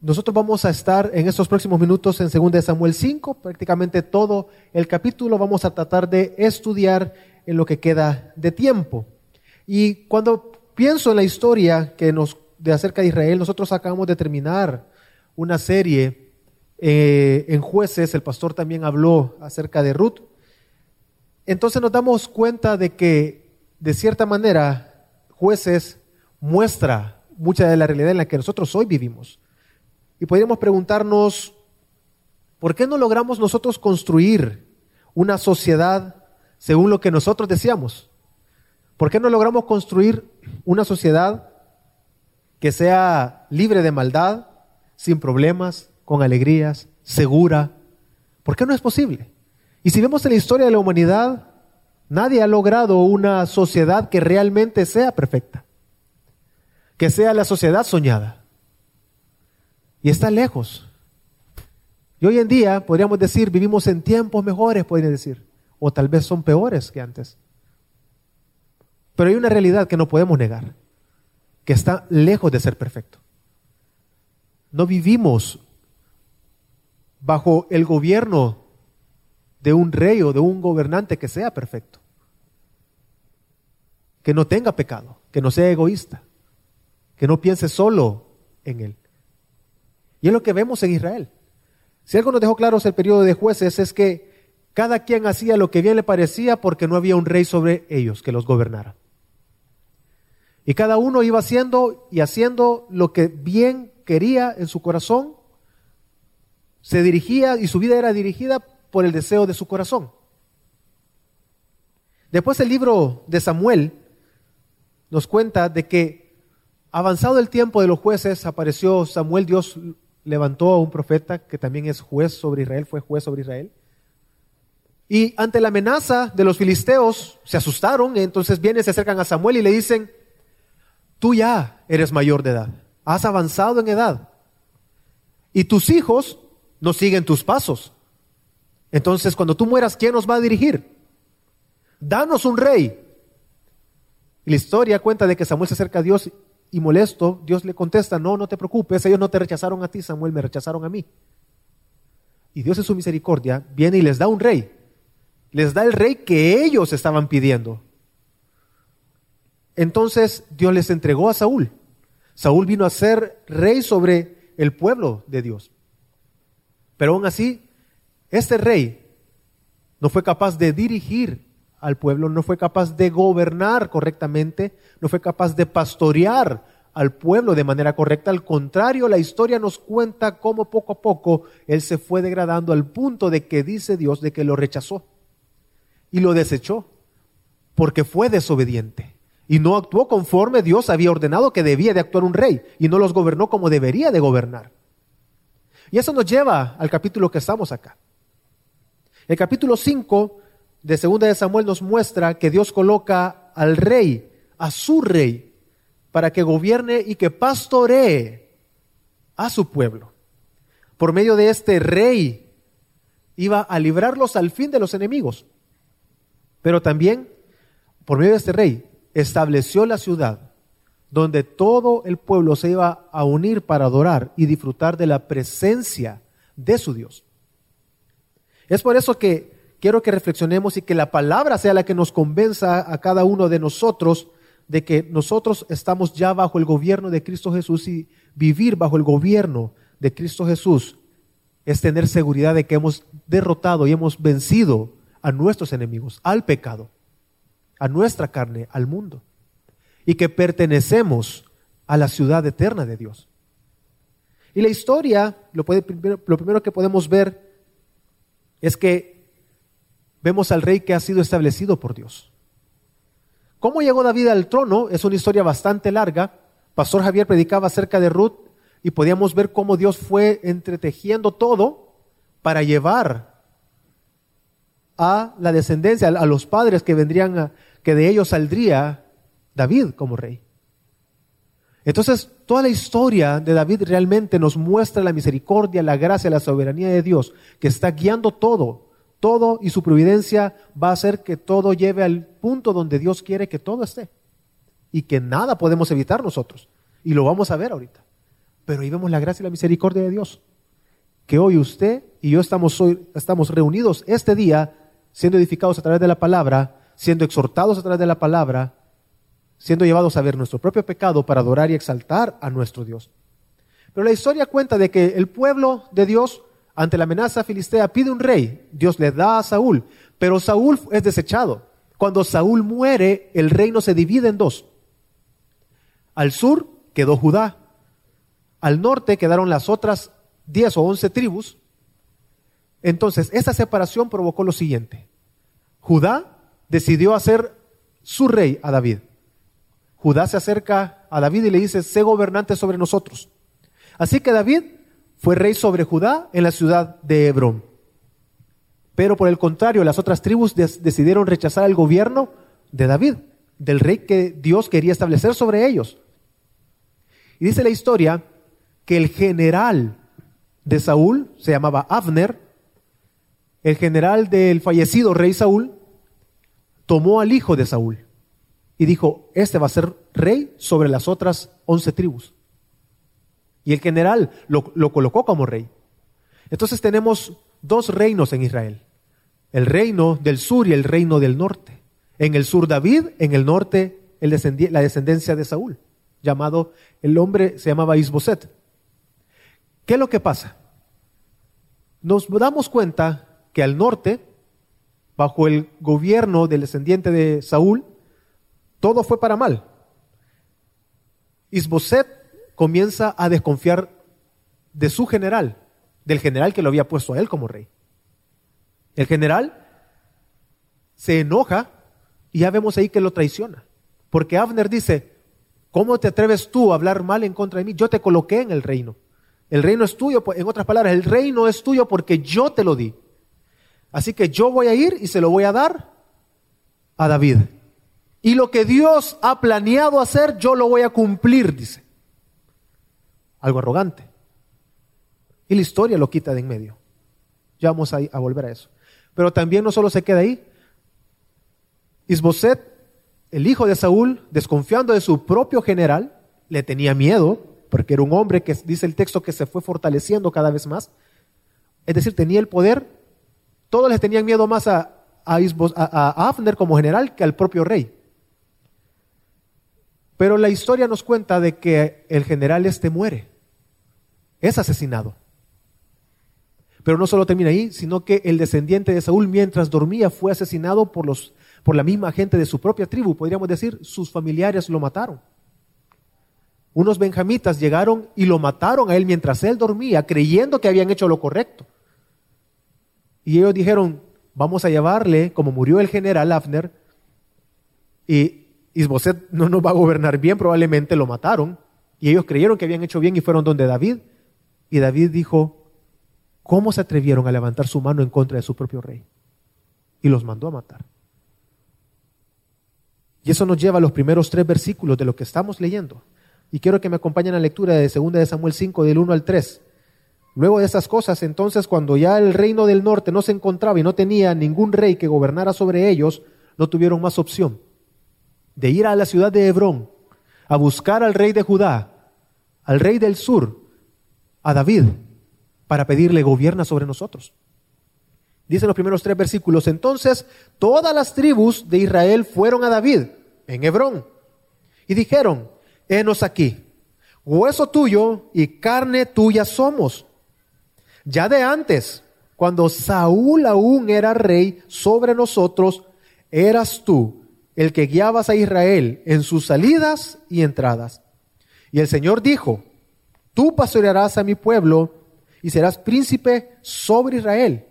nosotros vamos a estar en estos próximos minutos en 2 Samuel 5, prácticamente todo el capítulo vamos a tratar de estudiar en lo que queda de tiempo. Y cuando pienso en la historia que nos de acerca de Israel, nosotros acabamos de terminar una serie eh, en jueces, el pastor también habló acerca de Ruth. Entonces nos damos cuenta de que, de cierta manera, jueces muestra mucha de la realidad en la que nosotros hoy vivimos. Y podríamos preguntarnos, ¿por qué no logramos nosotros construir una sociedad según lo que nosotros deseamos? ¿Por qué no logramos construir una sociedad que sea libre de maldad, sin problemas, con alegrías, segura? ¿Por qué no es posible? Y si vemos en la historia de la humanidad, nadie ha logrado una sociedad que realmente sea perfecta, que sea la sociedad soñada. Y está lejos. Y hoy en día, podríamos decir, vivimos en tiempos mejores, podría decir, o tal vez son peores que antes. Pero hay una realidad que no podemos negar, que está lejos de ser perfecto. No vivimos bajo el gobierno de un rey o de un gobernante que sea perfecto, que no tenga pecado, que no sea egoísta, que no piense solo en él. Y es lo que vemos en Israel. Si algo nos dejó claro el periodo de jueces es que cada quien hacía lo que bien le parecía porque no había un rey sobre ellos que los gobernara. Y cada uno iba haciendo y haciendo lo que bien quería en su corazón. Se dirigía y su vida era dirigida por el deseo de su corazón. Después el libro de Samuel nos cuenta de que avanzado el tiempo de los jueces apareció Samuel, Dios levantó a un profeta que también es juez sobre Israel, fue juez sobre Israel. Y ante la amenaza de los filisteos se asustaron, entonces vienen, se acercan a Samuel y le dicen, tú ya eres mayor de edad, has avanzado en edad, y tus hijos no siguen tus pasos. Entonces, cuando tú mueras, ¿quién nos va a dirigir? Danos un rey. Y la historia cuenta de que Samuel se acerca a Dios y molesto, Dios le contesta, no, no te preocupes, ellos no te rechazaron a ti, Samuel, me rechazaron a mí. Y Dios en su misericordia viene y les da un rey. Les da el rey que ellos estaban pidiendo. Entonces Dios les entregó a Saúl. Saúl vino a ser rey sobre el pueblo de Dios. Pero aún así, este rey no fue capaz de dirigir al pueblo, no fue capaz de gobernar correctamente, no fue capaz de pastorear al pueblo de manera correcta. Al contrario, la historia nos cuenta cómo poco a poco él se fue degradando al punto de que dice Dios de que lo rechazó y lo desechó porque fue desobediente y no actuó conforme Dios había ordenado que debía de actuar un rey y no los gobernó como debería de gobernar. Y eso nos lleva al capítulo que estamos acá. El capítulo 5 de Segunda de Samuel nos muestra que Dios coloca al rey, a su rey, para que gobierne y que pastoree a su pueblo. Por medio de este rey iba a librarlos al fin de los enemigos. Pero también, por medio de este rey, estableció la ciudad donde todo el pueblo se iba a unir para adorar y disfrutar de la presencia de su Dios. Es por eso que quiero que reflexionemos y que la palabra sea la que nos convenza a cada uno de nosotros de que nosotros estamos ya bajo el gobierno de Cristo Jesús y vivir bajo el gobierno de Cristo Jesús es tener seguridad de que hemos derrotado y hemos vencido a nuestros enemigos, al pecado a nuestra carne, al mundo, y que pertenecemos a la ciudad eterna de Dios. Y la historia, lo, lo primero que podemos ver es que vemos al rey que ha sido establecido por Dios. ¿Cómo llegó David al trono? Es una historia bastante larga. Pastor Javier predicaba acerca de Ruth y podíamos ver cómo Dios fue entretejiendo todo para llevar a la descendencia, a los padres que vendrían, a, que de ellos saldría David como rey. Entonces, toda la historia de David realmente nos muestra la misericordia, la gracia, la soberanía de Dios, que está guiando todo, todo y su providencia va a hacer que todo lleve al punto donde Dios quiere que todo esté y que nada podemos evitar nosotros. Y lo vamos a ver ahorita. Pero ahí vemos la gracia y la misericordia de Dios. Que hoy usted y yo estamos, hoy, estamos reunidos este día, siendo edificados a través de la palabra, siendo exhortados a través de la palabra, siendo llevados a ver nuestro propio pecado para adorar y exaltar a nuestro Dios. Pero la historia cuenta de que el pueblo de Dios, ante la amenaza filistea, pide un rey. Dios le da a Saúl, pero Saúl es desechado. Cuando Saúl muere, el reino se divide en dos. Al sur quedó Judá. Al norte quedaron las otras diez o once tribus. Entonces, esta separación provocó lo siguiente. Judá decidió hacer su rey a David. Judá se acerca a David y le dice, sé gobernante sobre nosotros. Así que David fue rey sobre Judá en la ciudad de Hebrón. Pero por el contrario, las otras tribus decidieron rechazar el gobierno de David, del rey que Dios quería establecer sobre ellos. Y dice la historia que el general de Saúl se llamaba Abner, el general del fallecido rey Saúl, tomó al hijo de Saúl y dijo, este va a ser rey sobre las otras once tribus. Y el general lo, lo colocó como rey. Entonces tenemos dos reinos en Israel el reino del sur y el reino del norte. En el sur David, en el norte la descendencia de Saúl, llamado, el hombre se llamaba Isboset. ¿Qué es lo que pasa? Nos damos cuenta que al norte, bajo el gobierno del descendiente de Saúl, todo fue para mal. Isboset comienza a desconfiar de su general, del general que lo había puesto a él como rey. El general se enoja y ya vemos ahí que lo traiciona. Porque Abner dice, ¿cómo te atreves tú a hablar mal en contra de mí? Yo te coloqué en el reino. El reino es tuyo, en otras palabras, el reino es tuyo porque yo te lo di. Así que yo voy a ir y se lo voy a dar a David. Y lo que Dios ha planeado hacer, yo lo voy a cumplir, dice. Algo arrogante. Y la historia lo quita de en medio. Ya vamos a, volver a eso. Pero también no solo se queda ahí. Isboset, el hijo de Saúl, desconfiando de su propio general, le tenía miedo, porque era un hombre que dice el texto que se fue fortaleciendo cada vez más. Es decir, tenía el poder. Todos le tenían miedo más a, a, a Abner como general que al propio rey. Pero la historia nos cuenta de que el general este muere, es asesinado. Pero no solo termina ahí, sino que el descendiente de Saúl mientras dormía fue asesinado por, los, por la misma gente de su propia tribu, podríamos decir, sus familiares lo mataron. Unos benjamitas llegaron y lo mataron a él mientras él dormía, creyendo que habían hecho lo correcto. Y ellos dijeron, vamos a llevarle, como murió el general Afner, y Isboset no nos va a gobernar bien, probablemente lo mataron. Y ellos creyeron que habían hecho bien y fueron donde David. Y David dijo, ¿Cómo se atrevieron a levantar su mano en contra de su propio rey? Y los mandó a matar. Y eso nos lleva a los primeros tres versículos de lo que estamos leyendo. Y quiero que me acompañen a la lectura de 2 de Samuel 5, del 1 al 3. Luego de esas cosas, entonces, cuando ya el reino del norte no se encontraba y no tenía ningún rey que gobernara sobre ellos, no tuvieron más opción de ir a la ciudad de Hebrón a buscar al rey de Judá, al rey del sur, a David, para pedirle gobierna sobre nosotros. Dicen los primeros tres versículos, entonces todas las tribus de Israel fueron a David en Hebrón y dijeron, henos aquí, hueso tuyo y carne tuya somos. Ya de antes, cuando Saúl aún era rey sobre nosotros, eras tú el que guiabas a Israel en sus salidas y entradas. Y el Señor dijo, tú pastorearás a mi pueblo y serás príncipe sobre Israel.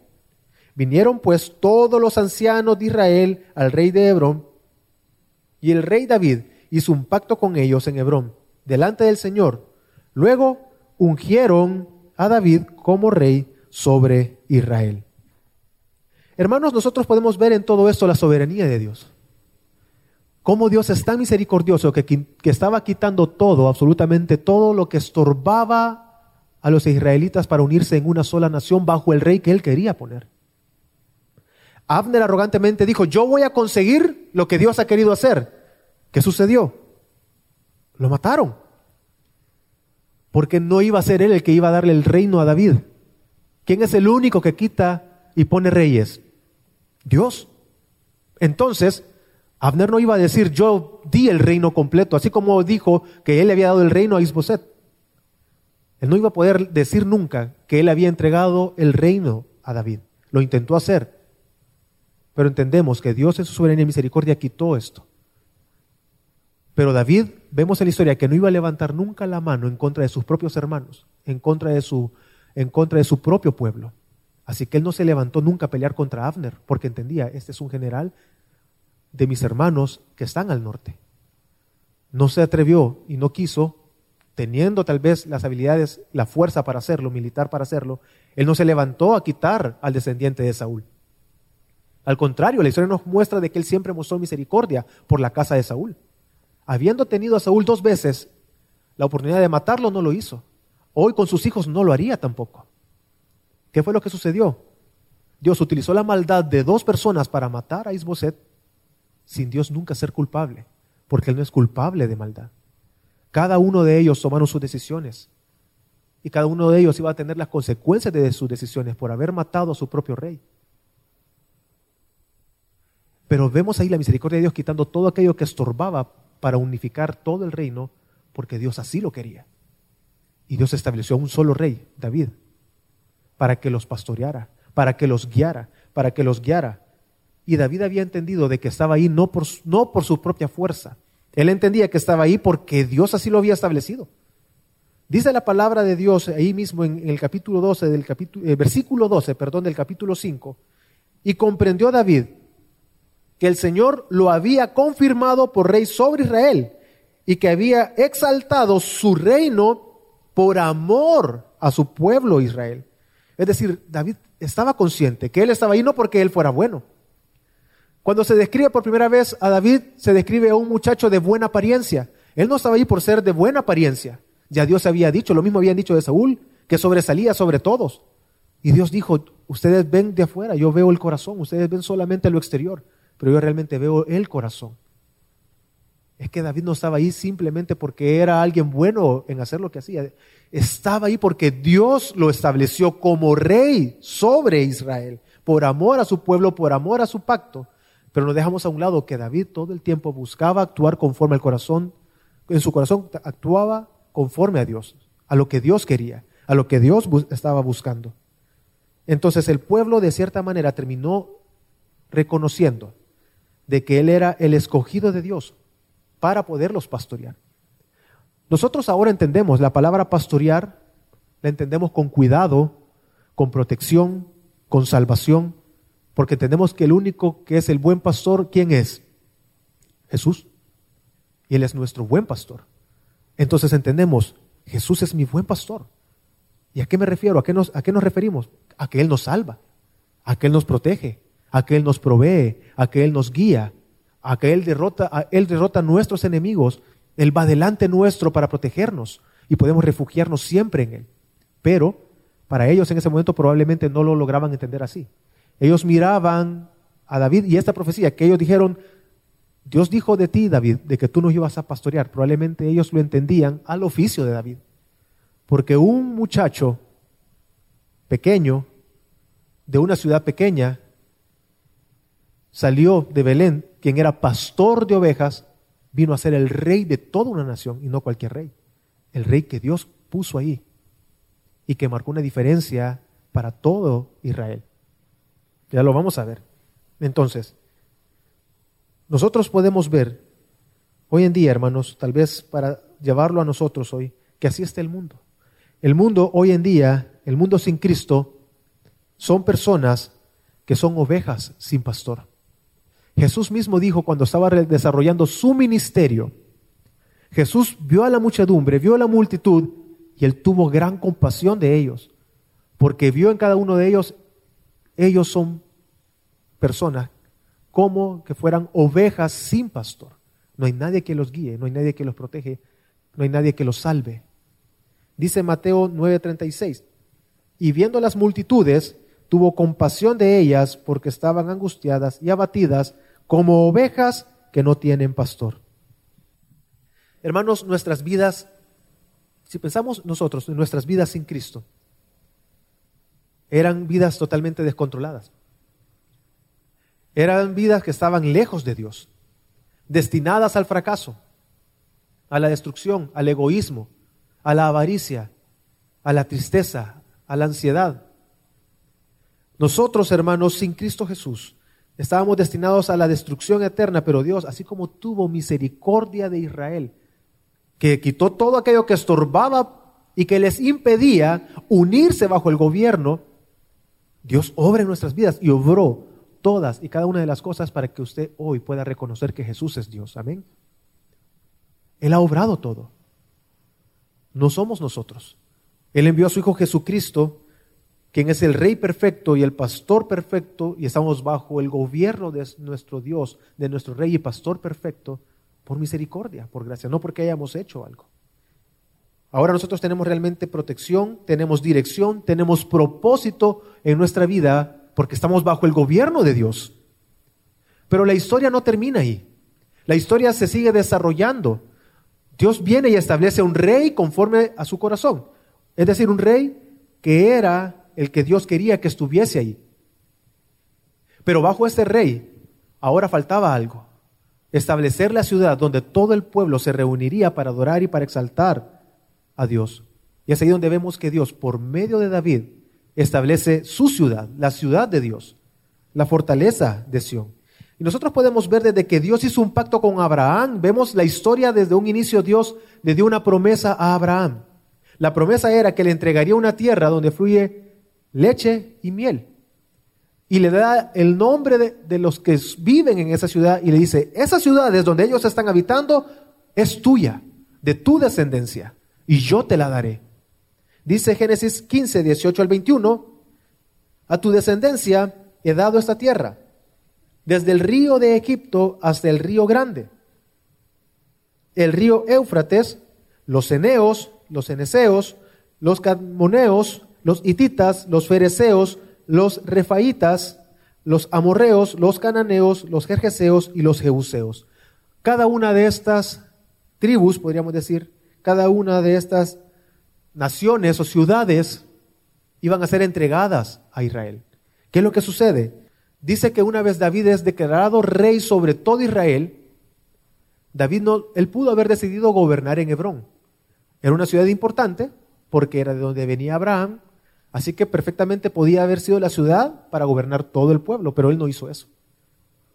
Vinieron pues todos los ancianos de Israel al rey de Hebrón, y el rey David hizo un pacto con ellos en Hebrón, delante del Señor. Luego ungieron a David como rey sobre Israel. Hermanos, nosotros podemos ver en todo esto la soberanía de Dios. Cómo Dios es tan misericordioso que, que estaba quitando todo, absolutamente todo lo que estorbaba a los israelitas para unirse en una sola nación bajo el rey que él quería poner. Abner arrogantemente dijo, yo voy a conseguir lo que Dios ha querido hacer. ¿Qué sucedió? Lo mataron. porque no iba a ser él el que iba a darle el reino a David. ¿Quién es el único que quita y pone reyes? Dios. Entonces, Abner no iba a decir, yo di el reino completo, así como dijo que él le había dado el reino a Isboset. Él no iba a poder decir nunca que él había entregado el reino a David. Lo intentó hacer. Pero entendemos que Dios en su soberanía y misericordia quitó esto. Pero David, vemos en la historia que no iba a levantar nunca la mano en contra de sus propios hermanos, en contra de su, en contra de su propio pueblo. Así que él no se levantó nunca a pelear contra Abner, porque entendía, este es un general de mis hermanos que están al norte. No se atrevió y no quiso, teniendo tal vez las habilidades, la fuerza para hacerlo, militar para hacerlo, él no se levantó a quitar al descendiente de Saúl. Al contrario, la historia nos muestra de que él siempre mostró misericordia por la casa de Saúl. Habiendo tenido a Saúl dos veces la oportunidad de matarlo, no lo hizo. Hoy con sus hijos no lo haría tampoco. ¿Qué fue lo que sucedió? Dios utilizó la maldad de dos personas para matar a Isboset sin Dios nunca ser culpable, porque Él no es culpable de maldad. Cada uno de ellos tomaron sus decisiones y cada uno de ellos iba a tener las consecuencias de sus decisiones por haber matado a su propio rey. Pero vemos ahí la misericordia de Dios quitando todo aquello que estorbaba para unificar todo el reino, porque Dios así lo quería. Y Dios estableció un solo rey, David, para que los pastoreara, para que los guiara, para que los guiara. Y David había entendido de que estaba ahí no por, no por su propia fuerza. Él entendía que estaba ahí porque Dios así lo había establecido. Dice la palabra de Dios ahí mismo en, el capítulo 12 del capítulo, eh, versículo 12, perdón, del capítulo 5. Y comprendió David que el Señor lo había confirmado por rey sobre Israel y que había exaltado su reino por amor a su pueblo Israel. Es decir, David estaba consciente que él estaba ahí no porque él fuera bueno. Cuando se describe por primera vez a David, se describe a un muchacho de buena apariencia. Él no estaba ahí por ser de buena apariencia. Ya Dios había dicho, lo mismo habían dicho de Saúl, que sobresalía sobre todos. Y Dios dijo, ustedes ven de afuera, yo veo el corazón, ustedes ven solamente lo exterior pero yo realmente veo el corazón. Es que David no estaba ahí simplemente porque era alguien bueno en hacer lo que hacía. Estaba ahí porque Dios lo estableció como rey sobre Israel, por amor a su pueblo, por amor a su pacto. Pero no dejamos a un lado que David todo el tiempo buscaba actuar conforme al corazón, en su corazón actuaba conforme a Dios, a lo que Dios quería, a lo que Dios estaba buscando. Entonces el pueblo de cierta manera terminó reconociendo de que Él era el escogido de Dios para poderlos pastorear. Nosotros ahora entendemos la palabra pastorear, la entendemos con cuidado, con protección, con salvación, porque entendemos que el único que es el buen pastor, ¿quién es? Jesús. Y Él es nuestro buen pastor. Entonces entendemos, Jesús es mi buen pastor. ¿Y a qué me refiero? ¿A qué nos, a qué nos referimos? A que Él nos salva, a que Él nos protege, a que Él nos provee, a que Él nos guía, a que Él derrota, Él derrota a nuestros enemigos, Él va delante nuestro para protegernos y podemos refugiarnos siempre en Él. Pero para ellos en ese momento probablemente no lo lograban entender así. Ellos miraban a David y esta profecía que ellos dijeron, Dios dijo de ti, David, de que tú nos ibas a pastorear. Probablemente ellos lo entendían al oficio de David. Porque un muchacho pequeño, de una ciudad pequeña, salió de Belén, quien era pastor de ovejas, vino a ser el rey de toda una nación y no cualquier rey. El rey que Dios puso ahí y que marcó una diferencia para todo Israel. Ya lo vamos a ver. Entonces, nosotros podemos ver hoy en día, hermanos, tal vez para llevarlo a nosotros hoy, que así está el mundo. El mundo hoy en día, el mundo sin Cristo, son personas que son ovejas sin pastor. Jesús mismo dijo cuando estaba desarrollando su ministerio, Jesús vio a la muchedumbre, vio a la multitud y él tuvo gran compasión de ellos, porque vio en cada uno de ellos, ellos son personas como que fueran ovejas sin pastor. No hay nadie que los guíe, no hay nadie que los protege, no hay nadie que los salve. Dice Mateo 9:36, y viendo las multitudes, tuvo compasión de ellas porque estaban angustiadas y abatidas como ovejas que no tienen pastor. Hermanos, nuestras vidas Si pensamos nosotros en nuestras vidas sin Cristo, eran vidas totalmente descontroladas. Eran vidas que estaban lejos de Dios, destinadas al fracaso, a la destrucción, al egoísmo, a la avaricia, a la tristeza, a la ansiedad. Nosotros, hermanos, sin Cristo Jesús, estábamos destinados a la destrucción eterna, pero Dios, así como tuvo misericordia de Israel, que quitó todo aquello que estorbaba y que les impedía unirse bajo el gobierno, Dios obra en nuestras vidas y obró todas y cada una de las cosas para que usted hoy pueda reconocer que Jesús es Dios. Amén. Él ha obrado todo. No somos nosotros. Él envió a su Hijo Jesucristo, quien es el Rey perfecto y el Pastor perfecto, y estamos bajo el gobierno de nuestro Dios, de nuestro Rey y Pastor perfecto, por misericordia, por gracia, no porque hayamos hecho algo. Ahora nosotros tenemos realmente protección, tenemos dirección, tenemos propósito en nuestra vida porque estamos bajo el gobierno de Dios. Pero la historia no termina ahí. La historia se sigue desarrollando. Dios viene y establece un rey conforme a su corazón. Es decir, un rey que era el que Dios quería que estuviese ahí. Pero bajo este rey ahora faltaba algo. Establecer la ciudad donde todo el pueblo se reuniría para adorar y para exaltar a Dios. Y es ahí donde vemos que Dios, por medio de David, establece su ciudad, la ciudad de Dios, la fortaleza de Sión. Y nosotros podemos ver desde que Dios hizo un pacto con Abraham, vemos la historia desde un inicio Dios le dio una promesa a Abraham. La promesa era que le entregaría una tierra donde fluye leche y miel. Y le da el nombre de, de los que viven en esa ciudad y le dice, esa ciudad es donde ellos están habitando es tuya, de tu descendencia y yo te la daré. Dice Génesis 15, 18 al 21, a tu descendencia he dado esta tierra, desde el río de Egipto hasta el río grande, el río Éufrates, los eneos, los eneseos, los cadmoneos, los hititas, los fereceos, los refaitas, los amorreos, los cananeos, los jerjeseos y los jebuseos. Cada una de estas tribus, podríamos decir, cada una de estas naciones o ciudades iban a ser entregadas a Israel. ¿Qué es lo que sucede? Dice que una vez David es declarado rey sobre todo Israel, David no, él pudo haber decidido gobernar en Hebrón. Era una ciudad importante porque era de donde venía Abraham, así que perfectamente podía haber sido la ciudad para gobernar todo el pueblo, pero él no hizo eso.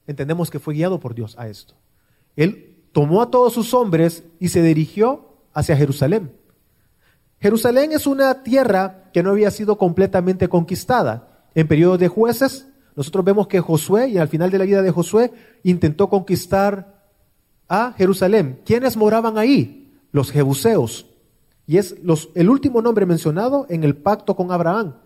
Entendemos que fue guiado por Dios a esto. Él tomó a todos sus hombres y se dirigió hacia Jerusalén. Jerusalén es una tierra que no había sido completamente conquistada. En periodo de jueces, nosotros vemos que Josué, y al final de la vida de Josué, intentó conquistar a Jerusalén. ¿Quiénes moraban ahí? Los jebuseos. Y es el último nombre mencionado en el pacto con Abraham.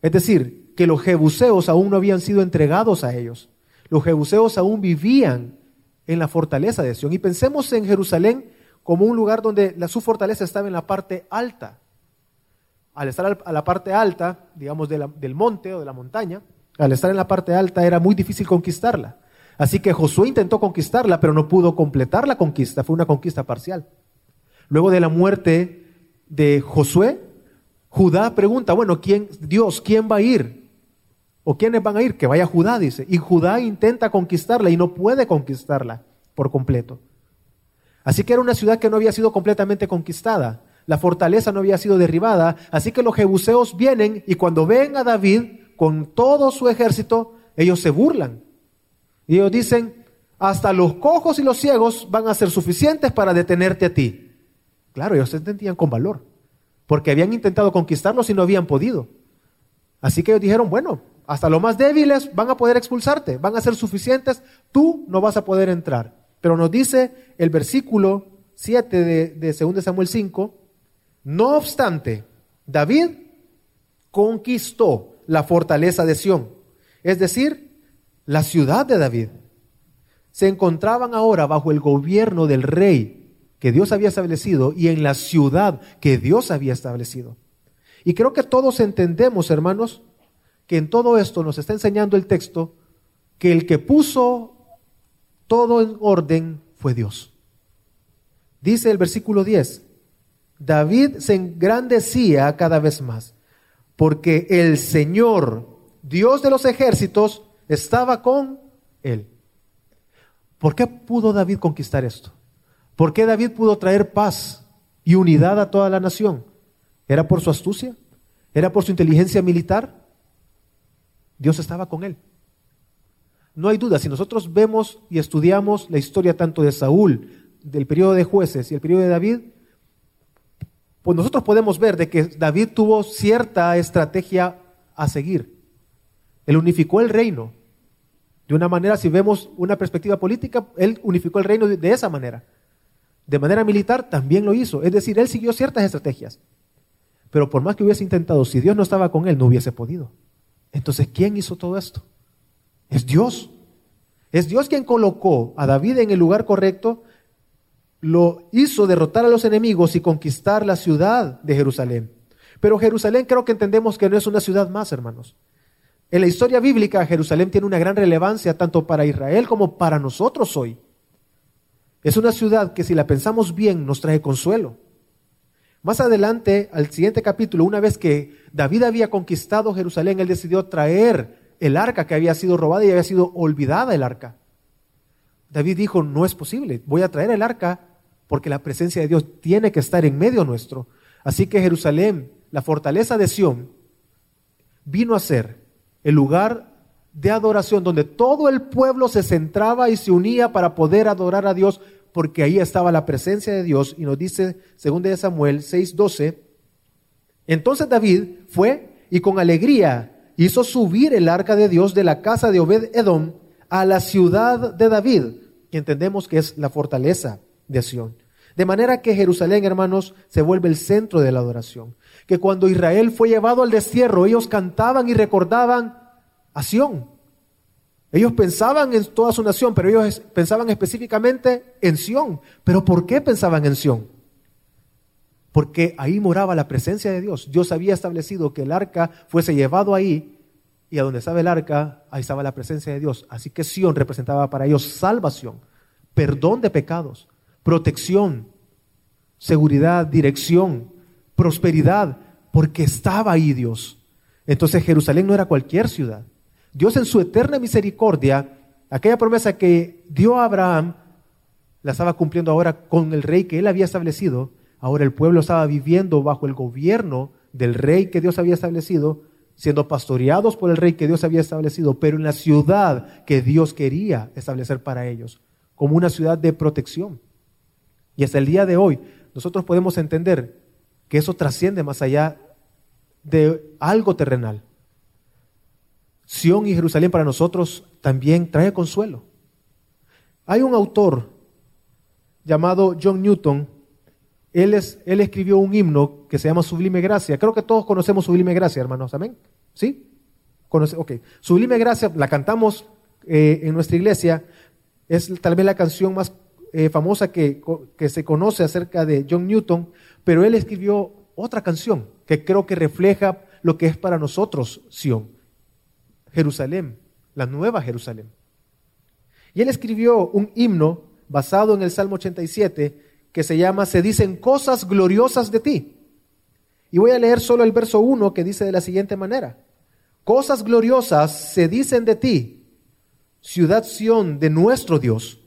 Es decir, que los jebuseos aún no habían sido entregados a ellos. Los jebuseos aún vivían en la fortaleza de Sion. Y pensemos en Jerusalén como un lugar donde la, su fortaleza estaba en la parte alta. Al estar a la parte alta, digamos, del monte o de la montaña, al estar en la parte alta era muy difícil conquistarla. Así que Josué intentó conquistarla, pero no pudo completar la conquista, fue una conquista parcial. Luego de la muerte de Josué, Judá pregunta, bueno, ¿quién, Dios, ¿quién va a ir? ¿O quiénes van a ir? Que vaya Judá, dice. Y Judá intenta conquistarla y no puede conquistarla por completo. Así que era una ciudad que no había sido completamente conquistada. La fortaleza no había sido derribada. Así que los jebuseos vienen y cuando ven a David con todo su ejército, ellos se burlan. Y ellos dicen, hasta los cojos y los ciegos van a ser suficientes para detenerte a ti. Claro, ellos se entendían con valor, porque habían intentado conquistarlos y no habían podido. Así que ellos dijeron, bueno, hasta los más débiles van a poder expulsarte, van a ser suficientes, tú no vas a poder entrar. Pero nos dice el versículo 7 de, de 2 Samuel 5, no obstante, David conquistó la fortaleza de Sión, es decir, la ciudad de David. Se encontraban ahora bajo el gobierno del rey que Dios había establecido y en la ciudad que Dios había establecido. Y creo que todos entendemos, hermanos, que en todo esto nos está enseñando el texto que el que puso todo en orden fue Dios. Dice el versículo 10, David se engrandecía cada vez más, porque el Señor, Dios de los ejércitos, estaba con él. ¿Por qué pudo David conquistar esto? ¿Por qué David pudo traer paz y unidad a toda la nación? ¿Era por su astucia? ¿Era por su inteligencia militar? Dios estaba con él. No hay duda, si nosotros vemos y estudiamos la historia tanto de Saúl, del periodo de jueces y el periodo de David, pues nosotros podemos ver de que David tuvo cierta estrategia a seguir. Él unificó el reino. De una manera, si vemos una perspectiva política, él unificó el reino de esa manera. De manera militar también lo hizo. Es decir, él siguió ciertas estrategias. Pero por más que hubiese intentado, si Dios no estaba con él, no hubiese podido. Entonces, ¿quién hizo todo esto? Es Dios. Es Dios quien colocó a David en el lugar correcto, lo hizo derrotar a los enemigos y conquistar la ciudad de Jerusalén. Pero Jerusalén creo que entendemos que no es una ciudad más, hermanos. En la historia bíblica, Jerusalén tiene una gran relevancia tanto para Israel como para nosotros hoy. Es una ciudad que si la pensamos bien nos trae consuelo. Más adelante, al siguiente capítulo, una vez que David había conquistado Jerusalén, él decidió traer el arca que había sido robada y había sido olvidada el arca. David dijo, no es posible, voy a traer el arca porque la presencia de Dios tiene que estar en medio nuestro. Así que Jerusalén, la fortaleza de Sión, vino a ser el lugar de adoración donde todo el pueblo se centraba y se unía para poder adorar a Dios porque ahí estaba la presencia de Dios y nos dice, según de Samuel 6:12, entonces David fue y con alegría hizo subir el arca de Dios de la casa de Obed Edom a la ciudad de David, que entendemos que es la fortaleza de Sión. De manera que Jerusalén, hermanos, se vuelve el centro de la adoración. Que cuando Israel fue llevado al destierro, ellos cantaban y recordaban a Sión. Ellos pensaban en toda su nación, pero ellos pensaban específicamente en Sión. ¿Pero por qué pensaban en Sión? Porque ahí moraba la presencia de Dios. Dios había establecido que el arca fuese llevado ahí y a donde estaba el arca, ahí estaba la presencia de Dios. Así que Sión representaba para ellos salvación, perdón de pecados, protección, seguridad, dirección, prosperidad, porque estaba ahí Dios. Entonces Jerusalén no era cualquier ciudad. Dios en su eterna misericordia, aquella promesa que dio a Abraham, la estaba cumpliendo ahora con el rey que él había establecido. Ahora el pueblo estaba viviendo bajo el gobierno del rey que Dios había establecido, siendo pastoreados por el rey que Dios había establecido, pero en la ciudad que Dios quería establecer para ellos, como una ciudad de protección. Y hasta el día de hoy, nosotros podemos entender que eso trasciende más allá de algo terrenal. Sión y Jerusalén para nosotros también trae consuelo. Hay un autor llamado John Newton, él, es, él escribió un himno que se llama Sublime Gracia. Creo que todos conocemos Sublime Gracia, hermanos, ¿amén? ¿Sí? Conoce, ok. Sublime Gracia, la cantamos eh, en nuestra iglesia, es tal vez la canción más eh, famosa que, que se conoce acerca de John Newton, pero él escribió otra canción que creo que refleja lo que es para nosotros Sión. Jerusalén, la nueva Jerusalén. Y él escribió un himno basado en el Salmo 87 que se llama Se dicen cosas gloriosas de ti. Y voy a leer solo el verso 1 que dice de la siguiente manera. Cosas gloriosas se dicen de ti, ciudad Sión de nuestro Dios,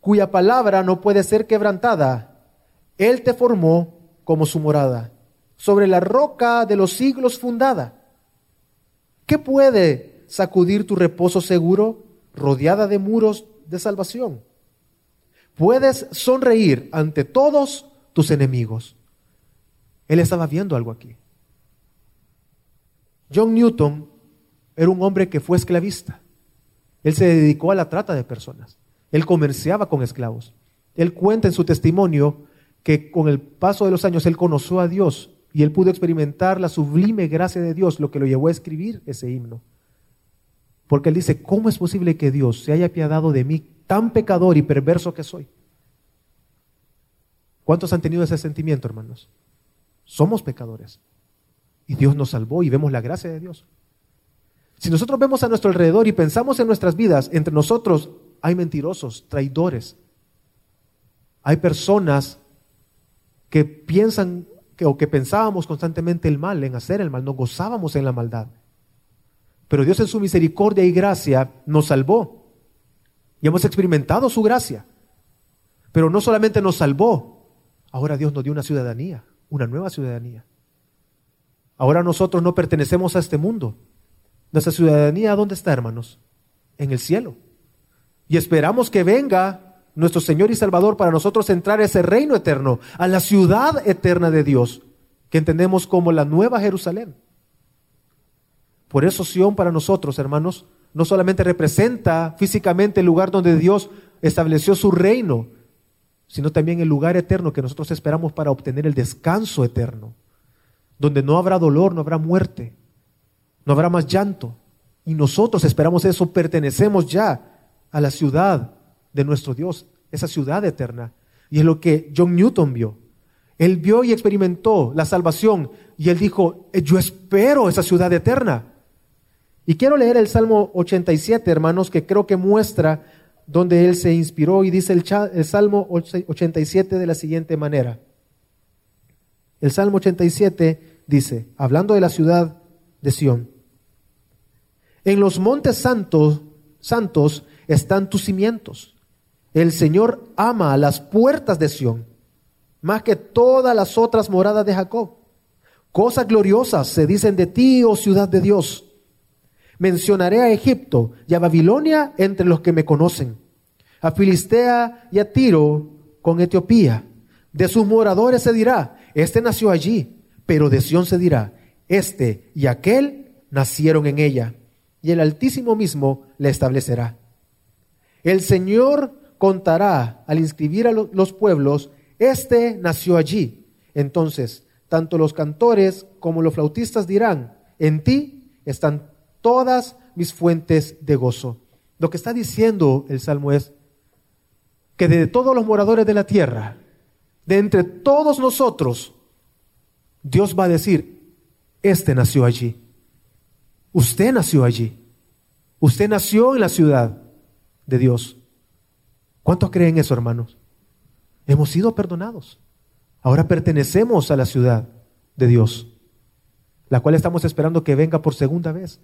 cuya palabra no puede ser quebrantada. Él te formó como su morada, sobre la roca de los siglos fundada. ¿Qué puede sacudir tu reposo seguro, rodeada de muros de salvación? Puedes sonreír ante todos tus enemigos. Él estaba viendo algo aquí. John Newton era un hombre que fue esclavista. Él se dedicó a la trata de personas. Él comerciaba con esclavos. Él cuenta en su testimonio que con el paso de los años él conoció a Dios y él pudo experimentar la sublime gracia de Dios, lo que lo llevó a escribir ese himno. Porque él dice, ¿cómo es posible que Dios se haya apiadado de mí, tan pecador y perverso que soy? ¿Cuántos han tenido ese sentimiento, hermanos? Somos pecadores. Y Dios nos salvó y vemos la gracia de Dios. Si nosotros vemos a nuestro alrededor y pensamos en nuestras vidas, entre nosotros hay mentirosos, traidores. Hay personas que piensan que, o que pensábamos constantemente el mal, en hacer el mal, nos gozábamos en la maldad. Pero Dios en su misericordia y gracia nos salvó. Y hemos experimentado su gracia. Pero no solamente nos salvó, ahora Dios nos dio una ciudadanía, una nueva ciudadanía. Ahora nosotros no pertenecemos a este mundo. Nuestra ciudadanía, ¿dónde está, hermanos? En el cielo. Y esperamos que venga nuestro Señor y Salvador para nosotros entrar a ese reino eterno, a la ciudad eterna de Dios, que entendemos como la nueva Jerusalén. Por eso Sión para nosotros, hermanos, no solamente representa físicamente el lugar donde Dios estableció su reino, sino también el lugar eterno que nosotros esperamos para obtener el descanso eterno, donde no habrá dolor, no habrá muerte, no habrá más llanto. Y nosotros esperamos eso, pertenecemos ya a la ciudad de nuestro Dios, esa ciudad eterna. Y es lo que John Newton vio. Él vio y experimentó la salvación y él dijo, yo espero esa ciudad eterna. Y quiero leer el Salmo 87, hermanos, que creo que muestra donde él se inspiró y dice el, el Salmo 87 de la siguiente manera. El Salmo 87 dice, hablando de la ciudad de Sión, en los montes santos, santos están tus cimientos. El Señor ama las puertas de Sión, más que todas las otras moradas de Jacob. Cosas gloriosas se dicen de ti, oh ciudad de Dios. Mencionaré a Egipto y a Babilonia entre los que me conocen, a Filistea y a Tiro con Etiopía. De sus moradores se dirá, este nació allí, pero de Sión se dirá, este y aquel nacieron en ella, y el Altísimo mismo le establecerá. El Señor contará al inscribir a los pueblos, este nació allí. Entonces, tanto los cantores como los flautistas dirán, en ti están todas mis fuentes de gozo. Lo que está diciendo el Salmo es que de todos los moradores de la tierra, de entre todos nosotros, Dios va a decir, este nació allí. Usted nació allí. Usted nació en la ciudad de Dios. ¿Cuántos creen eso, hermanos? Hemos sido perdonados. Ahora pertenecemos a la ciudad de Dios, la cual estamos esperando que venga por segunda vez.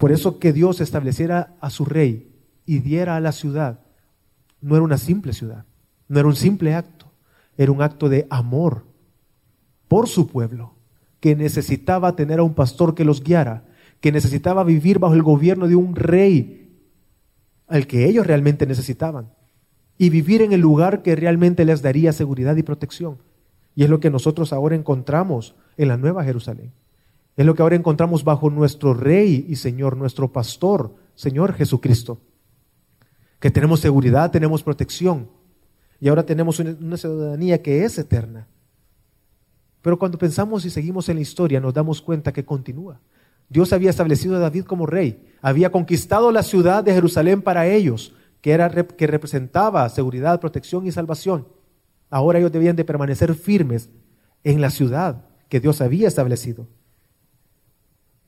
Por eso que Dios estableciera a su rey y diera a la ciudad, no era una simple ciudad, no era un simple acto, era un acto de amor por su pueblo, que necesitaba tener a un pastor que los guiara, que necesitaba vivir bajo el gobierno de un rey al que ellos realmente necesitaban, y vivir en el lugar que realmente les daría seguridad y protección. Y es lo que nosotros ahora encontramos en la Nueva Jerusalén. Es lo que ahora encontramos bajo nuestro Rey y Señor, nuestro Pastor, Señor Jesucristo. Que tenemos seguridad, tenemos protección. Y ahora tenemos una ciudadanía que es eterna. Pero cuando pensamos y seguimos en la historia, nos damos cuenta que continúa. Dios había establecido a David como rey, había conquistado la ciudad de Jerusalén para ellos, que, era, que representaba seguridad, protección y salvación. Ahora ellos debían de permanecer firmes en la ciudad que Dios había establecido.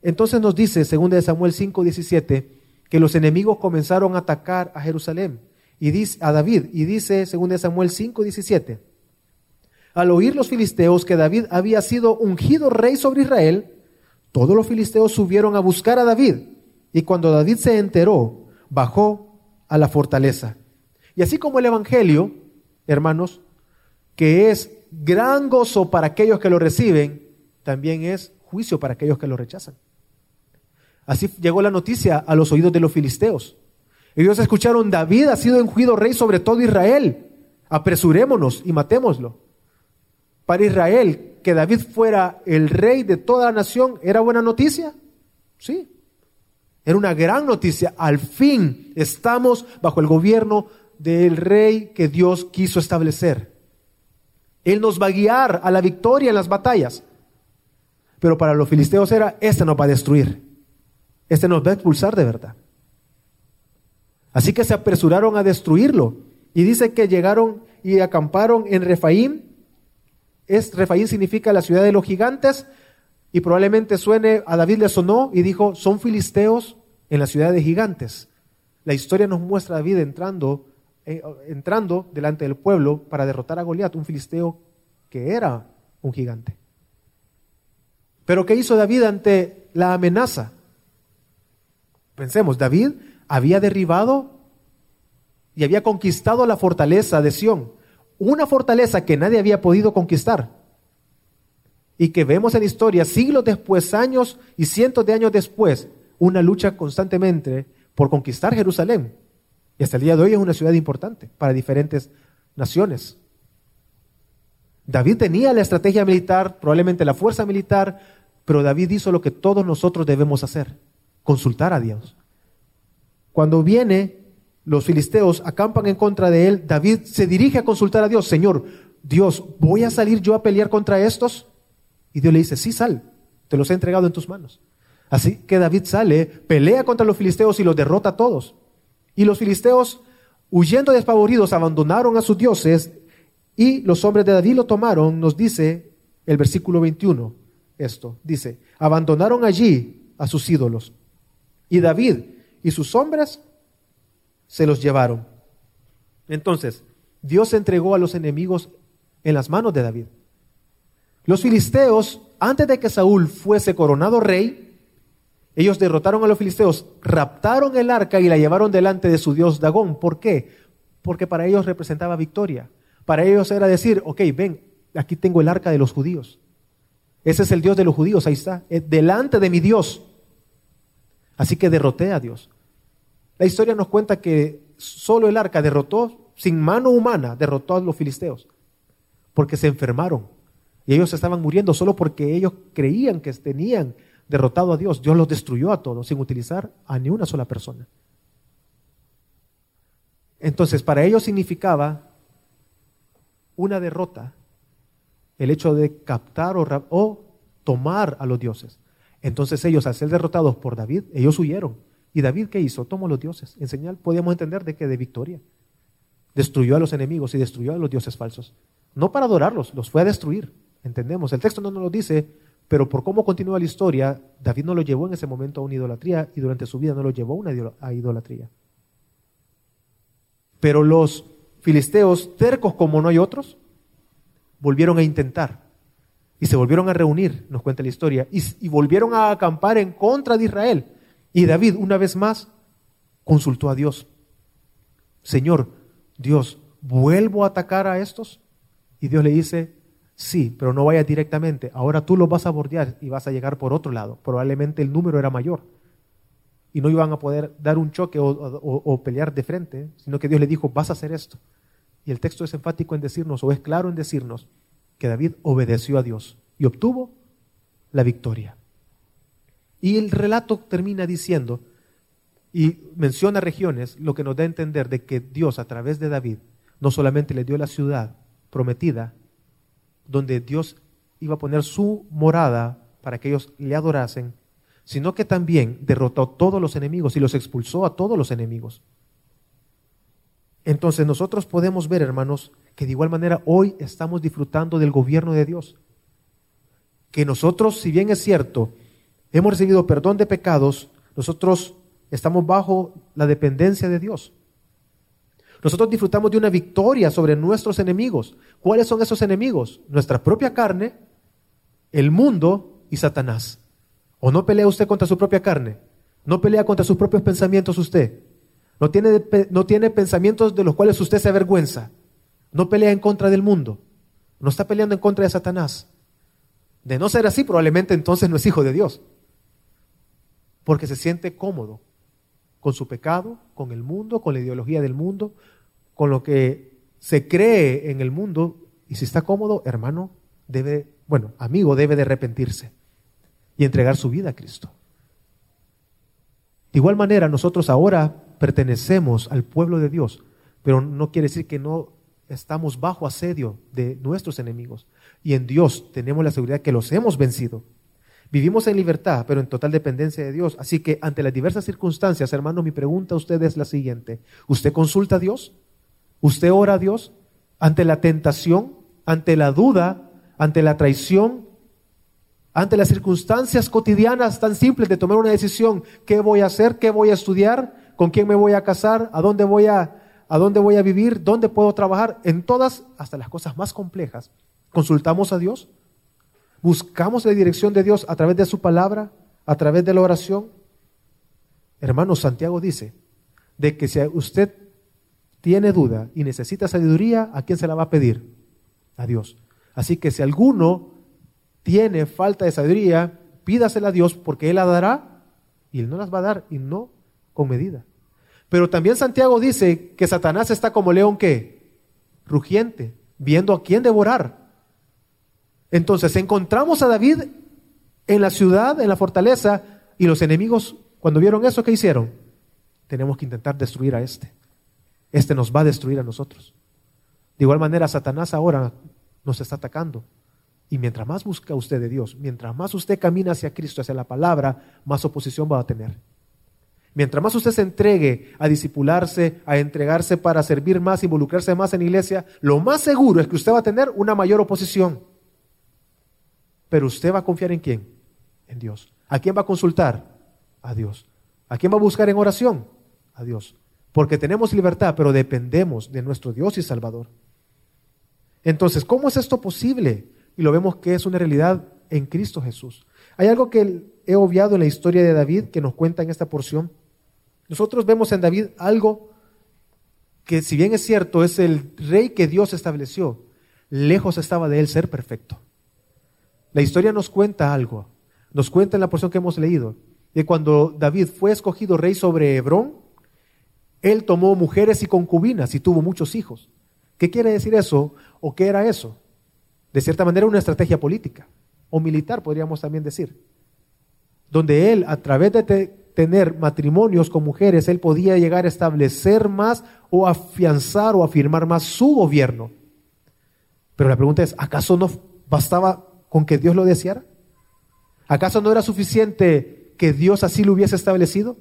Entonces nos dice, según de Samuel 5:17, que los enemigos comenzaron a atacar a Jerusalén y dice a David y dice, según de Samuel 5:17, al oír los filisteos que David había sido ungido rey sobre Israel, todos los filisteos subieron a buscar a David y cuando David se enteró, bajó a la fortaleza. Y así como el evangelio, hermanos, que es gran gozo para aquellos que lo reciben, también es juicio para aquellos que lo rechazan. Así llegó la noticia a los oídos de los filisteos. Ellos escucharon, David ha sido ungido rey sobre todo Israel. Apresurémonos y matémoslo. Para Israel, que David fuera el rey de toda la nación, ¿era buena noticia? Sí. Era una gran noticia. Al fin estamos bajo el gobierno del rey que Dios quiso establecer. Él nos va a guiar a la victoria en las batallas. Pero para los filisteos era, este nos va a destruir. Este nos va a expulsar de verdad. Así que se apresuraron a destruirlo. Y dice que llegaron y acamparon en Refaim. Es, Refaim significa la ciudad de los gigantes. Y probablemente suene, a David le sonó y dijo, son filisteos en la ciudad de gigantes. La historia nos muestra a David entrando, eh, entrando delante del pueblo para derrotar a Goliat, un filisteo que era un gigante. Pero ¿qué hizo David ante la amenaza? Pensemos, David había derribado y había conquistado la fortaleza de Sión, una fortaleza que nadie había podido conquistar y que vemos en historia siglos después, años y cientos de años después, una lucha constantemente por conquistar Jerusalén. Y hasta el día de hoy es una ciudad importante para diferentes naciones. David tenía la estrategia militar, probablemente la fuerza militar, pero David hizo lo que todos nosotros debemos hacer, consultar a Dios. Cuando viene, los filisteos acampan en contra de él, David se dirige a consultar a Dios, Señor, Dios, ¿voy a salir yo a pelear contra estos? Y Dios le dice, sí, sal, te los he entregado en tus manos. Así que David sale, pelea contra los filisteos y los derrota a todos. Y los filisteos, huyendo despavoridos, abandonaron a sus dioses y los hombres de David lo tomaron, nos dice el versículo 21 esto, dice, abandonaron allí a sus ídolos. Y David y sus hombres se los llevaron. Entonces, Dios entregó a los enemigos en las manos de David. Los filisteos, antes de que Saúl fuese coronado rey, ellos derrotaron a los filisteos, raptaron el arca y la llevaron delante de su dios Dagón. ¿Por qué? Porque para ellos representaba victoria. Para ellos era decir, ok, ven, aquí tengo el arca de los judíos. Ese es el Dios de los judíos, ahí está, delante de mi Dios. Así que derroté a Dios. La historia nos cuenta que solo el arca derrotó, sin mano humana, derrotó a los filisteos, porque se enfermaron. Y ellos estaban muriendo solo porque ellos creían que tenían derrotado a Dios. Dios los destruyó a todos sin utilizar a ni una sola persona. Entonces, para ellos significaba una derrota el hecho de captar o, o, tomar a los dioses. Entonces ellos, al ser derrotados por David, ellos huyeron. ¿Y David qué hizo? Tomó los dioses. En señal, podíamos entender de que de victoria. Destruyó a los enemigos y destruyó a los dioses falsos. No para adorarlos, los fue a destruir. Entendemos. El texto no nos lo dice, pero por cómo continúa la historia, David no lo llevó en ese momento a una idolatría y durante su vida no lo llevó a una idolatría. Pero los filisteos, tercos como no hay otros, volvieron a intentar y se volvieron a reunir, nos cuenta la historia, y, volvieron a acampar en contra de Israel. Y David, una vez más, consultó a Dios. Señor, Dios, ¿vuelvo a atacar a estos? Y Dios le dice, Sí, pero no vayas directamente. Ahora tú los vas a bordear y vas a llegar por otro lado. Probablemente el número era mayor. Y no iban a poder dar un choque o, pelear de frente, sino que Dios le dijo, vas a hacer esto. Y el texto es enfático en decirnos, o es claro en decirnos, que David obedeció a Dios y obtuvo la victoria. Y el relato termina diciendo, y menciona regiones, lo que nos da a entender de que Dios a través de David no solamente le dio la ciudad prometida, donde Dios iba a poner su morada para que ellos le adorasen, sino que también derrotó a todos los enemigos y los expulsó a todos los enemigos. Entonces nosotros podemos ver, hermanos, que de igual manera hoy estamos disfrutando del gobierno de Dios. Que nosotros, si bien es cierto, hemos recibido perdón de pecados, nosotros estamos bajo la dependencia de Dios. Nosotros disfrutamos de una victoria sobre nuestros enemigos. ¿Cuáles son esos enemigos? Nuestra propia carne, el mundo y Satanás. ¿O no pelea usted contra su propia carne? ¿No pelea contra sus propios pensamientos usted? ¿No tiene, no tiene pensamientos de los cuales usted se avergüenza? ¿No pelea en contra del mundo? ¿No está peleando en contra de Satanás? De no ser así, probablemente entonces no es hijo de Dios. Porque se siente cómodo con su pecado, con el mundo, con la ideología del mundo, con lo que se cree en el mundo. Y si está cómodo, hermano, debe, bueno, amigo, debe de arrepentirse y entregar su vida a Cristo. De igual manera, nosotros ahora pertenecemos al pueblo de Dios, pero no quiere decir que no estamos bajo asedio de nuestros enemigos. Y en Dios tenemos la seguridad que los hemos vencido. Vivimos en libertad, pero en total dependencia de Dios. Así que ante las diversas circunstancias, hermano, mi pregunta a usted es la siguiente. ¿Usted consulta a Dios? ¿Usted ora a Dios? Ante la tentación, ante la duda, ante la traición, ante las circunstancias cotidianas tan simples de tomar una decisión, ¿qué voy a hacer? ¿Qué voy a estudiar? ¿Con quién me voy a casar? ¿A dónde voy a, a dónde voy a vivir? ¿Dónde puedo trabajar? En todas, hasta las cosas más complejas, ¿Consultamos a Dios? ¿Buscamos la dirección de Dios a través de su palabra, a través de la oración? Hermano, Santiago dice de que si usted tiene duda y necesita sabiduría, ¿a quién se la va a pedir? A Dios. Así que si alguno tiene falta de sabiduría, pídasela a Dios porque Él la dará y Él no las va a dar y no con medida. Pero también Santiago dice que Satanás está como león que rugiente, viendo a quién devorar. Entonces encontramos a David en la ciudad, en la fortaleza, y los enemigos, cuando vieron eso, ¿qué hicieron? Tenemos que intentar destruir a este. Este nos va a destruir a nosotros. De igual manera, Satanás ahora nos está atacando. Y mientras más busca usted de Dios, mientras más usted camina hacia Cristo, hacia la palabra, más oposición va a tener. Mientras más usted se entregue a disipularse, a entregarse para servir más, involucrarse más en la iglesia, lo más seguro es que usted va a tener una mayor oposición. Pero usted va a confiar en quién? En Dios. ¿A quién va a consultar? A Dios. ¿A quién va a buscar en oración? A Dios. Porque tenemos libertad, pero dependemos de nuestro Dios y Salvador. Entonces, ¿cómo es esto posible? Y lo vemos que es una realidad en Cristo Jesús. Hay algo que he obviado en la historia de David que nos cuenta en esta porción. Nosotros vemos en David algo que si bien es cierto, es el rey que Dios estableció, lejos estaba de él ser perfecto. La historia nos cuenta algo, nos cuenta en la porción que hemos leído, de cuando David fue escogido rey sobre Hebrón, él tomó mujeres y concubinas y tuvo muchos hijos. ¿Qué quiere decir eso? ¿O qué era eso? De cierta manera una estrategia política o militar, podríamos también decir, donde él a través de tener matrimonios con mujeres, él podía llegar a establecer más o afianzar o afirmar más su gobierno. Pero la pregunta es, ¿acaso no bastaba con que Dios lo deseara? ¿Acaso no era suficiente que Dios así lo hubiese establecido?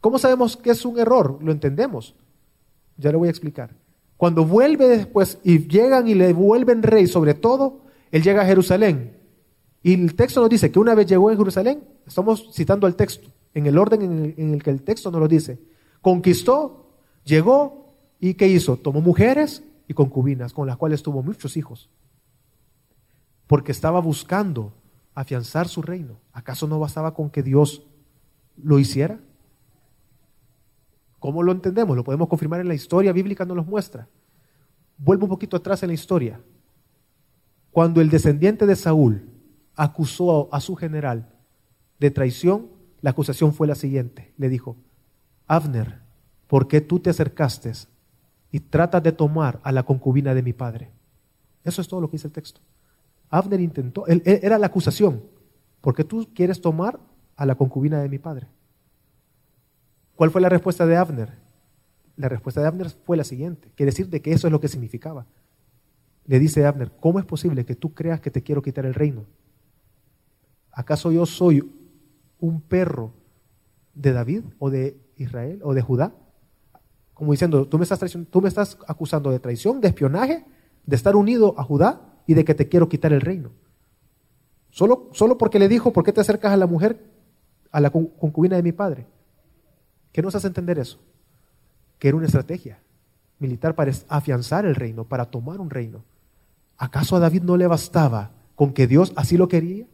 ¿Cómo sabemos que es un error? Lo entendemos. Ya le voy a explicar. Cuando vuelve después y llegan y le vuelven rey sobre todo, él llega a Jerusalén y el texto nos dice que una vez llegó en Jerusalén, estamos citando el texto, en el orden en el, que el texto nos lo dice, conquistó, llegó y ¿qué hizo? Tomó mujeres y concubinas con las cuales tuvo muchos hijos, porque estaba buscando afianzar su reino. ¿Acaso no bastaba con que Dios lo hiciera? ¿Cómo lo entendemos? Lo podemos confirmar en la historia bíblica, nos lo muestra. Vuelvo un poquito atrás en la historia. Cuando el descendiente de Saúl acusó a su general de traición, la acusación fue la siguiente. Le dijo, Abner, ¿por qué tú te acercaste y tratas de tomar a la concubina de mi padre? Eso es todo lo que dice el texto. Abner intentó, era la acusación, ¿por qué tú quieres tomar a la concubina de mi padre? ¿Cuál fue la respuesta de Abner? La respuesta de Abner fue la siguiente, quiere decir de que eso es lo que significaba. Le dice Abner, ¿cómo es posible que tú creas que te quiero quitar el reino? ¿Acaso yo soy un perro de David o de Israel o de Judá? Como diciendo, tú me estás, tú me estás acusando de traición, de espionaje, de estar unido a Judá y de que te quiero quitar el reino. Solo, solo porque le dijo, ¿por qué te acercas a la mujer, a la concubina de mi padre? ¿Qué nos hace entender eso? Que era una estrategia militar para afianzar el reino, para tomar un reino. ¿Acaso a David no le bastaba con que Dios así lo quería?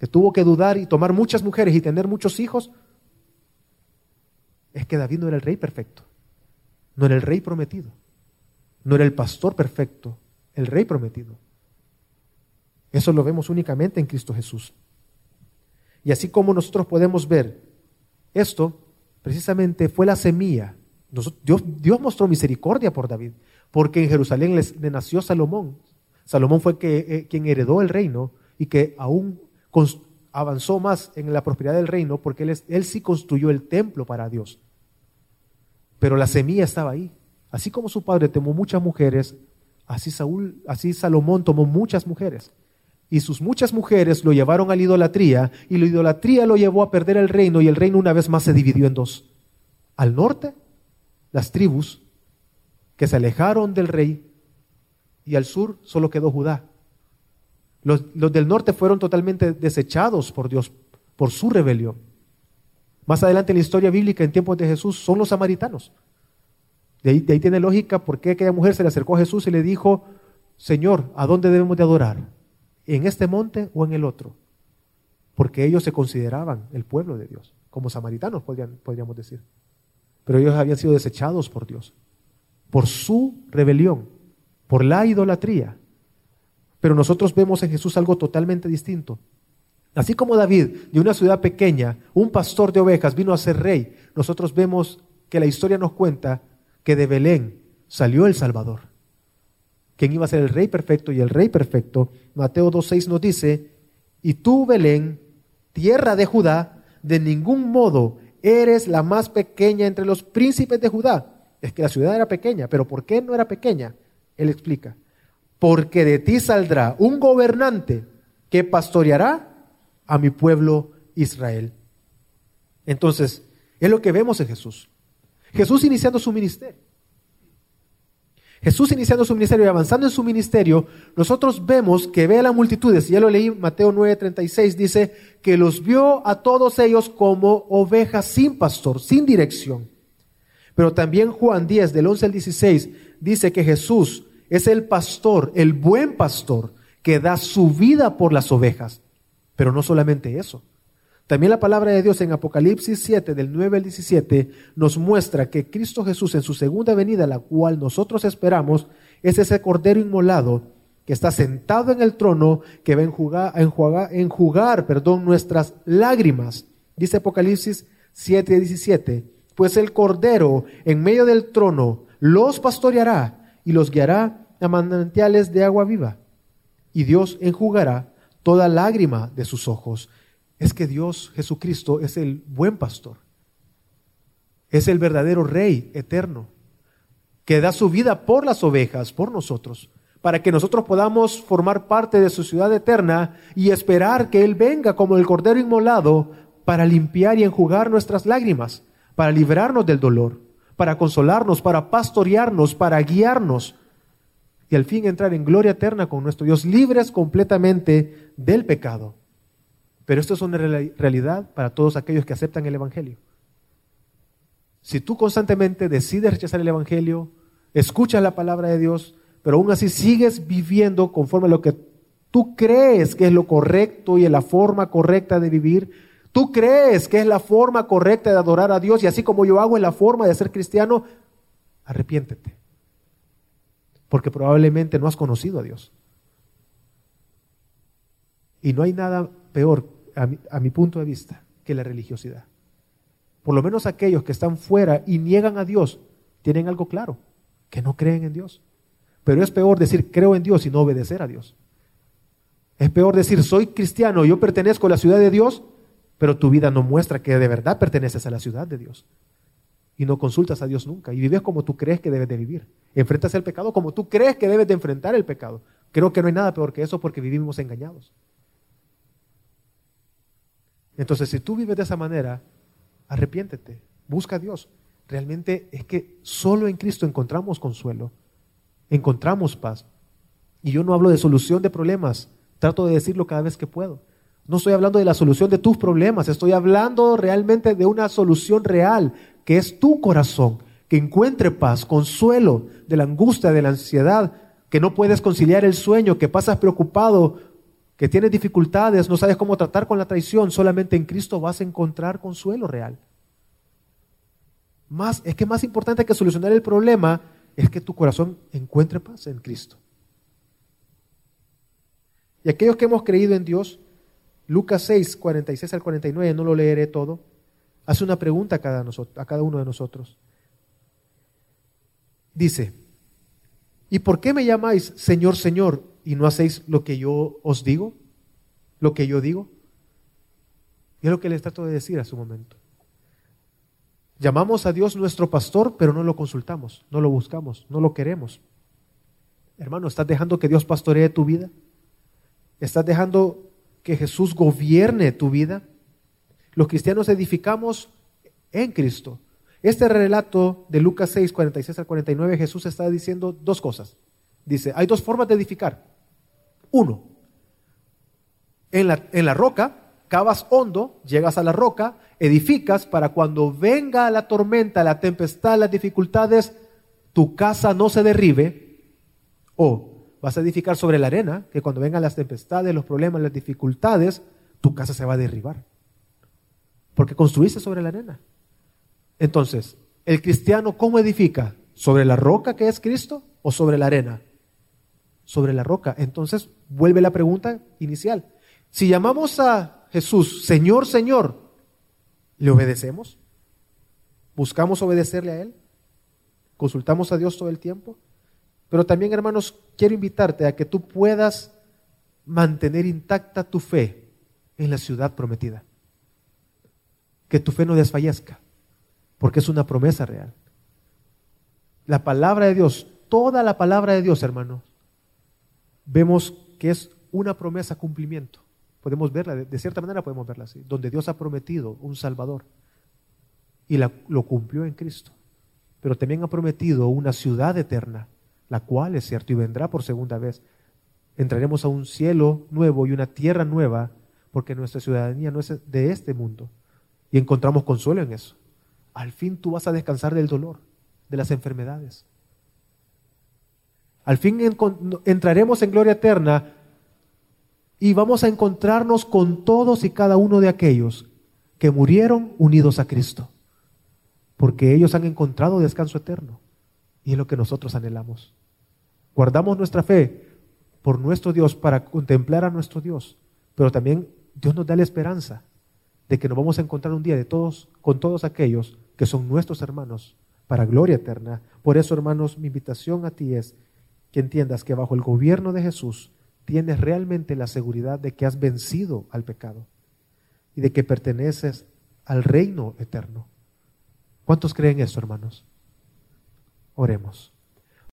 Que tuvo que dudar y tomar muchas mujeres y tener muchos hijos, es que David no era el rey perfecto, no era el rey prometido, no era el pastor perfecto, el rey prometido. Eso lo vemos únicamente en Cristo Jesús. Y así como nosotros podemos ver esto, precisamente fue la semilla. Dios, Dios, mostró misericordia por David, porque en Jerusalén le nació Salomón. Salomón fue que, eh, quien heredó el reino y que aún avanzó más en la prosperidad del reino porque él, sí construyó el templo para Dios. Pero la semilla estaba ahí. Así como su padre tomó muchas mujeres, así, Saúl, así Salomón tomó muchas mujeres. Y sus muchas mujeres lo llevaron a la idolatría y la idolatría lo llevó a perder el reino y el reino una vez más se dividió en dos. Al norte, las tribus que se alejaron del rey y al sur solo quedó Judá. Los, del norte fueron totalmente desechados por Dios por su rebelión. Más adelante en la historia bíblica, en tiempos de Jesús, son los samaritanos. De ahí, tiene lógica por qué aquella mujer se le acercó a Jesús y le dijo, Señor, ¿a dónde debemos de adorar? ¿En este monte o en el otro? Porque ellos se consideraban el pueblo de Dios, como samaritanos podríamos decir. Pero ellos habían sido desechados por Dios, por su rebelión, por la idolatría. Pero nosotros vemos en Jesús algo totalmente distinto. Así como David, de una ciudad pequeña, un pastor de ovejas, vino a ser rey, nosotros vemos que la historia nos cuenta que de Belén salió el Salvador. ¿Quién iba a ser el rey perfecto y el rey perfecto? Mateo 2.6 nos dice, y tú, Belén, tierra de Judá, de ningún modo eres la más pequeña entre los príncipes de Judá. Es que la ciudad era pequeña, pero ¿por qué no era pequeña? Él explica, porque de ti saldrá un gobernante que pastoreará a mi pueblo Israel. Entonces, es lo que vemos en Jesús. Jesús iniciando su ministerio. Jesús iniciando su ministerio y avanzando en su ministerio, nosotros vemos que ve a las multitudes, ya lo leí Mateo 9:36, dice que los vio a todos ellos como ovejas sin pastor, sin dirección. Pero también Juan 10, del 11 al 16, dice que Jesús es el pastor, el buen pastor, que da su vida por las ovejas. Pero no solamente eso. También la palabra de Dios en Apocalipsis 7, del 9 al 17, nos muestra que Cristo Jesús en su segunda venida, la cual nosotros esperamos, es ese cordero inmolado que está sentado en el trono, que va a enjugar, enjugar, enjugar perdón, nuestras lágrimas. Dice Apocalipsis 7, 17, pues el cordero en medio del trono los pastoreará y los guiará a manantiales de agua viva. Y Dios enjugará toda lágrima de sus ojos. Es que Dios, Jesucristo, es el buen pastor. Es el verdadero rey eterno, que da su vida por las ovejas, por nosotros, para que nosotros podamos formar parte de su ciudad eterna y esperar que Él venga como el Cordero inmolado para limpiar y enjugar nuestras lágrimas, para librarnos del dolor, para consolarnos, para pastorearnos, para guiarnos y al fin entrar en gloria eterna con nuestro Dios, libres completamente del pecado. Pero esto es una realidad para todos aquellos que aceptan el Evangelio. Si tú constantemente decides rechazar el Evangelio, escuchas la palabra de Dios, pero aún así sigues viviendo conforme a lo que tú crees que es lo correcto y es la forma correcta de vivir, tú crees que es la forma correcta de adorar a Dios y así como yo hago en la forma de ser cristiano, arrepiéntete porque probablemente no has conocido a Dios. Y no hay nada peor, a mi, punto de vista, que la religiosidad. Por lo menos aquellos que están fuera y niegan a Dios, tienen algo claro, que no creen en Dios. Pero es peor decir creo en Dios y no obedecer a Dios. Es peor decir soy cristiano, yo pertenezco a la ciudad de Dios, pero tu vida no muestra que de verdad perteneces a la ciudad de Dios y no consultas a Dios nunca y vives como tú crees que debes de vivir. Enfrentas el pecado como tú crees que debes de enfrentar el pecado. Creo que no hay nada peor que eso porque vivimos engañados. Entonces, si tú vives de esa manera, arrepiéntete, busca a Dios. Realmente es que solo en Cristo encontramos consuelo, encontramos paz. Y yo no hablo de solución de problemas, trato de decirlo cada vez que puedo. No estoy hablando de la solución de tus problemas, estoy hablando realmente de una solución real, que es tu corazón, que encuentre paz, consuelo de la angustia, de la ansiedad, que no puedes conciliar el sueño, que pasas preocupado, que tienes dificultades, no sabes cómo tratar con la traición, solamente en Cristo vas a encontrar consuelo real. Más, es que más importante que solucionar el problema es que tu corazón encuentre paz en Cristo. Y aquellos que hemos creído en Dios, Lucas 6, 46 al 49, no lo leeré todo, hace una pregunta a cada, a cada uno de nosotros. Dice, ¿y por qué me llamáis Señor, Señor y no hacéis lo que yo os digo? ¿Lo que yo digo? Y es lo que les trato de decir a su momento. Llamamos a Dios nuestro pastor, pero no lo consultamos, no lo buscamos, no lo queremos. Hermano, ¿estás dejando que Dios pastoree tu vida? ¿Estás dejando que Jesús gobierne tu vida? Los cristianos edificamos en Cristo. Este relato de Lucas 6, 46 al 49, Jesús está diciendo dos cosas. Dice, hay dos formas de edificar. Uno, en la, en la roca, cavas hondo, llegas a la roca, edificas para cuando venga la tormenta, la tempestad, las dificultades, tu casa no se derribe. O vas a edificar sobre la arena, que cuando vengan las tempestades, los problemas, las dificultades, tu casa se va a derribar. Porque construiste sobre la arena. Entonces, ¿el cristiano cómo edifica? ¿Sobre la roca que es Cristo o sobre la arena? Sobre la roca. Entonces, vuelve la pregunta inicial. Si llamamos a Jesús Señor, Señor, ¿le obedecemos? ¿Buscamos obedecerle a Él? ¿Consultamos a Dios todo el tiempo? Pero también, hermanos, quiero invitarte a que tú puedas mantener intacta tu fe en la ciudad prometida. Que tu fe no desfallezca, porque es una promesa real. La palabra de Dios, toda la palabra de Dios, hermanos, vemos que es una promesa cumplimiento. Podemos verla, de cierta manera podemos verla así, donde Dios ha prometido un Salvador y lo cumplió en Cristo, pero también ha prometido una ciudad eterna la cual es cierto y vendrá por segunda vez. Entraremos a un cielo nuevo y una tierra nueva, porque nuestra ciudadanía no es de este mundo. Y encontramos consuelo en eso. Al fin tú vas a descansar del dolor, de las enfermedades. Al fin entraremos en gloria eterna y vamos a encontrarnos con todos y cada uno de aquellos que murieron unidos a Cristo, porque ellos han encontrado descanso eterno y es lo que nosotros anhelamos. Guardamos nuestra fe por nuestro Dios para contemplar a nuestro Dios, pero también Dios nos da la esperanza de que nos vamos a encontrar un día de todos con todos aquellos que son nuestros hermanos para gloria eterna. Por eso, hermanos, mi invitación a ti es que entiendas que bajo el gobierno de Jesús tienes realmente la seguridad de que has vencido al pecado y de que perteneces al reino eterno. ¿Cuántos creen eso, hermanos? Oremos.